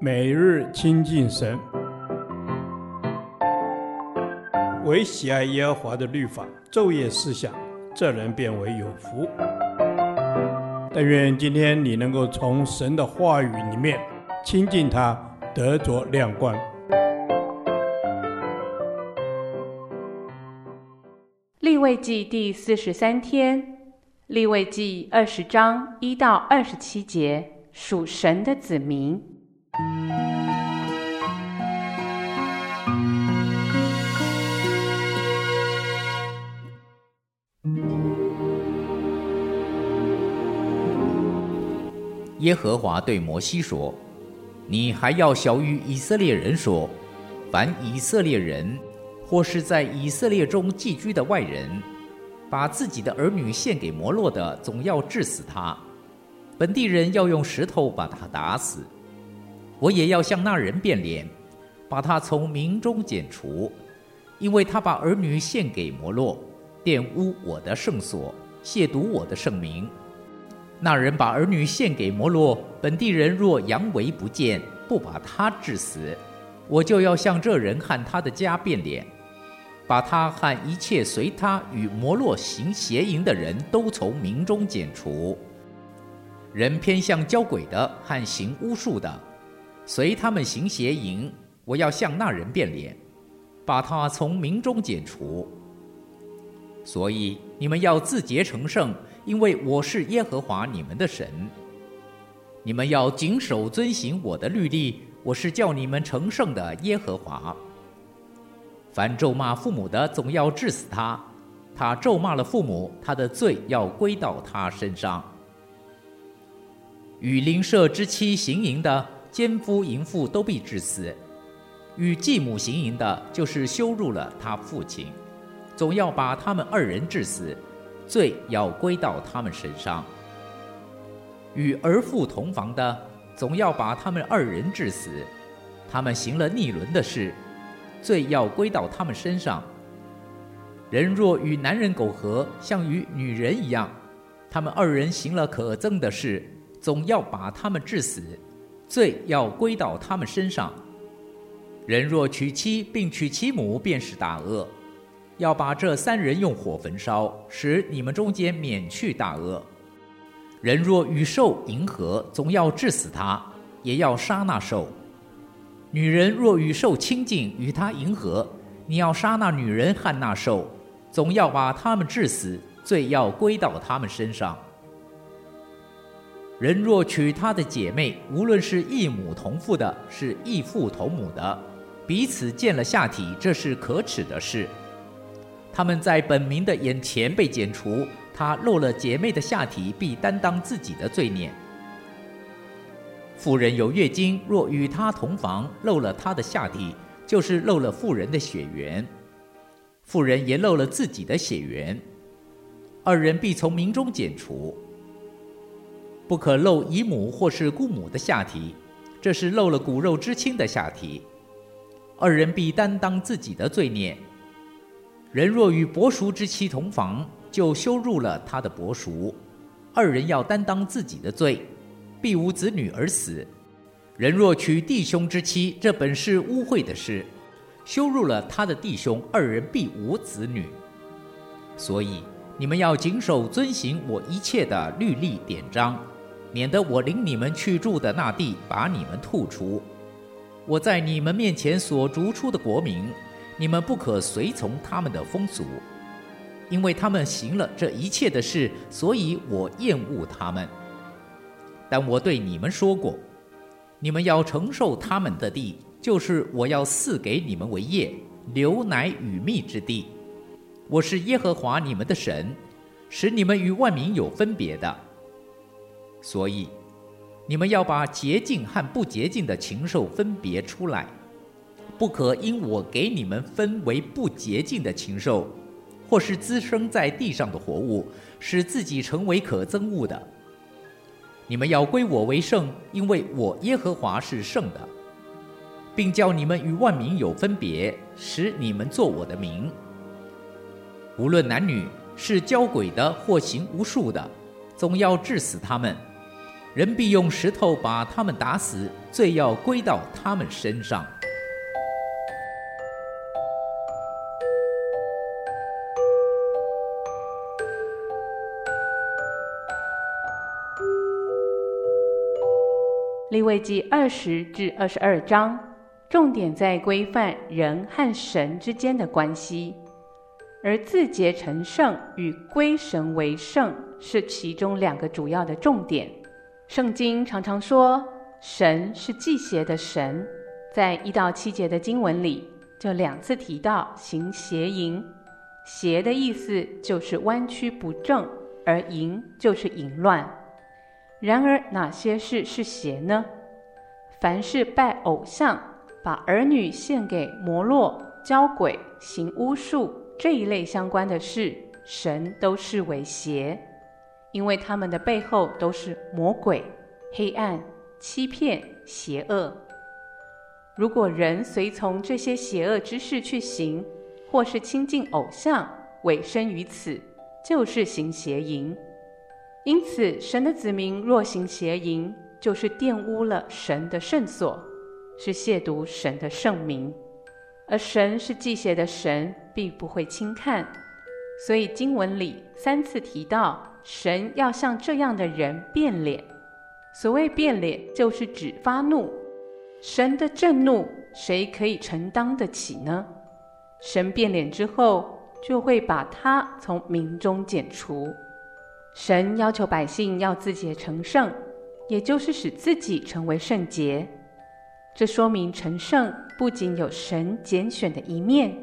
每日亲近神，唯喜爱耶和华的律法，昼夜思想，这人便为有福。但愿今天你能够从神的话语里面亲近他，得着亮光。立位记第四十三天，立位记二十章一到二十七节，属神的子民。耶和华对摩西说：“你还要晓諭以色列人说，凡以色列人或是在以色列中寄居的外人，把自己的儿女献给摩洛的，总要治死他。本地人要用石头把他打死。”我也要向那人变脸，把他从民中剪除，因为他把儿女献给摩洛，玷污我的圣所，亵渎我的圣名。那人把儿女献给摩洛，本地人若佯为不见，不把他治死，我就要向这人和他的家变脸，把他和一切随他与摩洛行邪淫的人都从民中剪除。人偏向交鬼的和行巫术的。随他们行邪淫，我要向那人变脸，把他从民中剪除。所以你们要自洁成圣，因为我是耶和华你们的神。你们要谨守遵行我的律例，我是叫你们成圣的耶和华。凡咒骂父母的，总要治死他；他咒骂了父母，他的罪要归到他身上。与邻舍之妻行淫的。奸夫淫妇都必治死，与继母行淫的，就是羞辱了他父亲，总要把他们二人治死，罪要归到他们身上。与儿妇同房的，总要把他们二人治死，他们行了逆伦的事，罪要归到他们身上。人若与男人苟合，像与女人一样，他们二人行了可憎的事，总要把他们治死。罪要归到他们身上。人若娶妻并娶其母，便是大恶，要把这三人用火焚烧，使你们中间免去大恶。人若与兽迎合，总要治死他，也要杀那兽。女人若与兽亲近，与他迎合，你要杀那女人和那兽，总要把他们治死，罪要归到他们身上。人若娶他的姐妹，无论是异母同父的，是异父同母的，彼此见了下体，这是可耻的事。他们在本民的眼前被剪除，他露了姐妹的下体，必担当自己的罪孽。妇人有月经，若与他同房，露了他的下体，就是露了妇人的血缘，妇人也露了自己的血缘，二人必从民中剪除。不可露姨母或是姑母的下体，这是露了骨肉之亲的下体，二人必担当自己的罪孽。人若与伯叔之妻同房，就羞辱了他的伯叔，二人要担当自己的罪，必无子女而死。人若娶弟兄之妻，这本是污秽的事，羞辱了他的弟兄，二人必无子女。所以你们要谨守遵行我一切的律例典章。免得我领你们去住的那地，把你们吐出。我在你们面前所逐出的国民，你们不可随从他们的风俗，因为他们行了这一切的事，所以我厌恶他们。但我对你们说过，你们要承受他们的地，就是我要赐给你们为业，流奶与蜜之地。我是耶和华你们的神，使你们与万民有分别的。所以，你们要把洁净和不洁净的禽兽分别出来，不可因我给你们分为不洁净的禽兽，或是滋生在地上的活物，使自己成为可憎恶的。你们要归我为圣，因为我耶和华是圣的，并叫你们与万民有分别，使你们作我的名。无论男女，是交鬼的或行巫术的，总要治死他们。人必用石头把他们打死，罪要归到他们身上。立位记二十至二十二章，重点在规范人和神之间的关系，而自洁成圣与归神为圣是其中两个主要的重点。圣经常常说神是忌邪的神，在一到七节的经文里就两次提到行邪淫，邪的意思就是弯曲不正，而淫就是淫乱。然而，哪些事是邪呢？凡是拜偶像、把儿女献给摩洛、交鬼、行巫术这一类相关的事，神都视为邪，因为他们的背后都是魔鬼、黑暗、欺骗、邪恶。如果人随从这些邪恶之事去行，或是亲近偶像，委身于此，就是行邪淫。因此，神的子民若行邪淫，就是玷污了神的圣所，是亵渎神的圣名。而神是忌邪的神，并不会轻看。所以经文里三次提到，神要向这样的人变脸。所谓变脸，就是指发怒。神的震怒，谁可以承担得起呢？神变脸之后，就会把他从民中剪除。神要求百姓要自洁成圣，也就是使自己成为圣洁。这说明成圣不仅有神拣选的一面，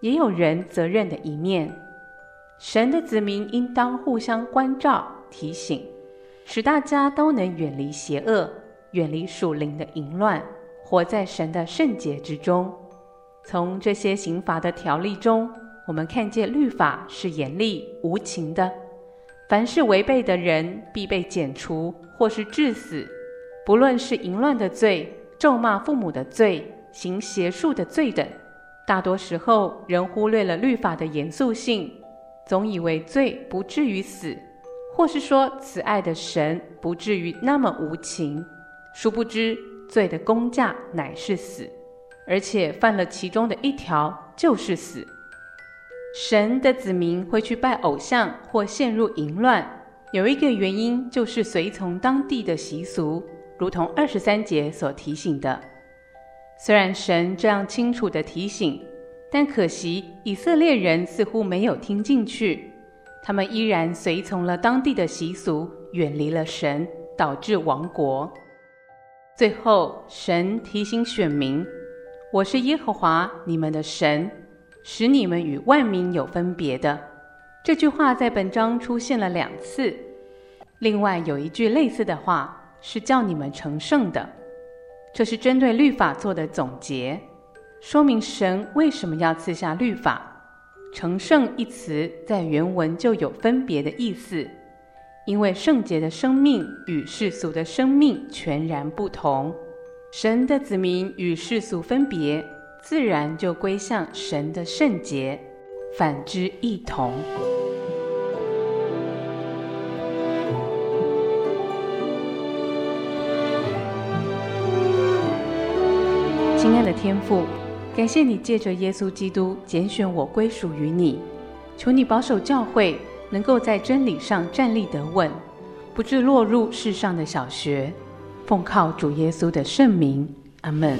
也有人责任的一面。神的子民应当互相关照、提醒，使大家都能远离邪恶，远离属灵的淫乱，活在神的圣洁之中。从这些刑罚的条例中，我们看见律法是严厉无情的。凡是违背的人，必被剪除或是致死。不论是淫乱的罪、咒骂父母的罪、行邪术的罪等，大多时候人忽略了律法的严肃性，总以为罪不至于死，或是说慈爱的神不至于那么无情。殊不知，罪的工价乃是死，而且犯了其中的一条，就是死。神的子民会去拜偶像或陷入淫乱，有一个原因就是随从当地的习俗，如同二十三节所提醒的。虽然神这样清楚地提醒，但可惜以色列人似乎没有听进去，他们依然随从了当地的习俗，远离了神，导致亡国。最后，神提醒选民：“我是耶和华你们的神。”使你们与万民有分别的，这句话在本章出现了两次。另外有一句类似的话是叫你们成圣的，这是针对律法做的总结，说明神为什么要赐下律法。成圣一词在原文就有分别的意思，因为圣洁的生命与世俗的生命全然不同，神的子民与世俗分别。自然就归向神的圣洁，反之亦同。亲爱的天父，感谢你借着耶稣基督拣选我归属于你，求你保守教会能够在真理上站立得稳，不致落入世上的小学。奉靠主耶稣的圣名，阿门。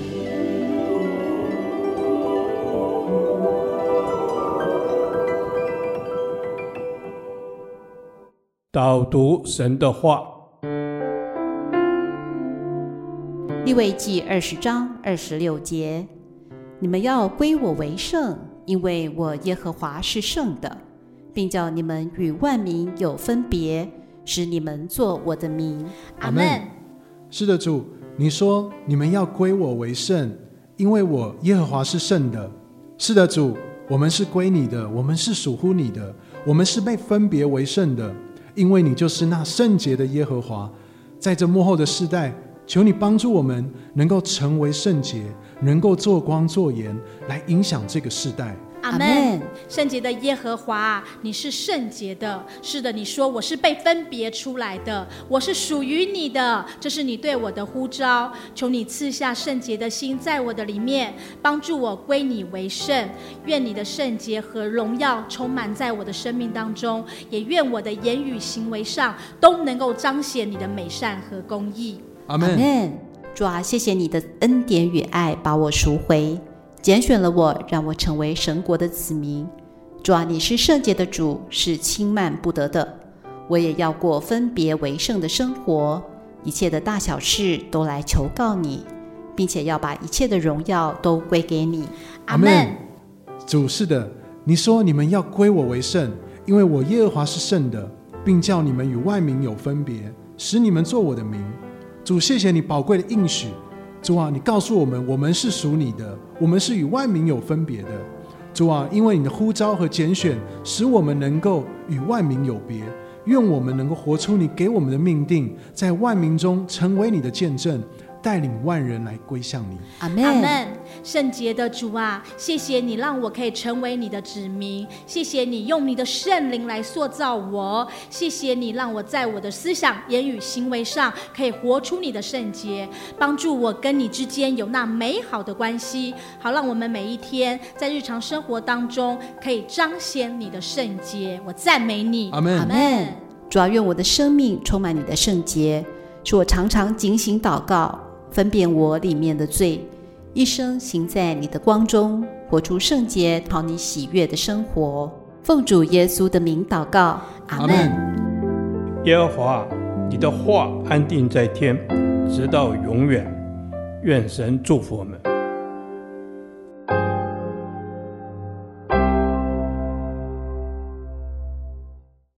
导读神的话，利未记二十章二十六节：你们要归我为圣，因为我耶和华是圣的，并叫你们与万民有分别，使你们做我的民。阿门。是的，主，你说你们要归我为圣，因为我耶和华是圣的。是的，主，我们是归你的，我们是属乎你的，我们是被分别为圣的。因为你就是那圣洁的耶和华，在这幕后的世代，求你帮助我们能够成为圣洁，能够做光做盐，来影响这个世代。阿门。圣洁的耶和华，你是圣洁的。是的，你说我是被分别出来的，我是属于你的，这是你对我的呼召。求你赐下圣洁的心在我的里面，帮助我归你为圣。愿你的圣洁和荣耀充满在我的生命当中，也愿我的言语行为上都能够彰显你的美善和公义。阿门。主啊，谢谢你的恩典与爱，把我赎回。拣选了我，让我成为神国的子民。主啊，你是圣洁的主，是轻慢不得的。我也要过分别为圣的生活，一切的大小事都来求告你，并且要把一切的荣耀都归给你。阿门。主是的，你说你们要归我为圣，因为我耶和华是圣的，并叫你们与万民有分别，使你们做我的民。主，谢谢你宝贵的应许。主啊，你告诉我们，我们是属你的，我们是与万民有分别的。主啊，因为你的呼召和拣选，使我们能够与万民有别。愿我们能够活出你给我们的命定，在万民中成为你的见证。带领万人来归向你，阿门。阿门。圣洁的主啊，谢谢你让我可以成为你的子民，谢谢你用你的圣灵来塑造我，谢谢你让我在我的思想、言语、行为上可以活出你的圣洁，帮助我跟你之间有那美好的关系，好让我们每一天在日常生活当中可以彰显你的圣洁。我赞美你，阿门。阿门。主啊，愿我的生命充满你的圣洁，使我常常警醒祷告。分辨我里面的罪，一生行在你的光中，活出圣洁、讨你喜悦的生活。奉主耶稣的名祷告，阿门。耶和华，你的话安定在天，直到永远。愿神祝福我们。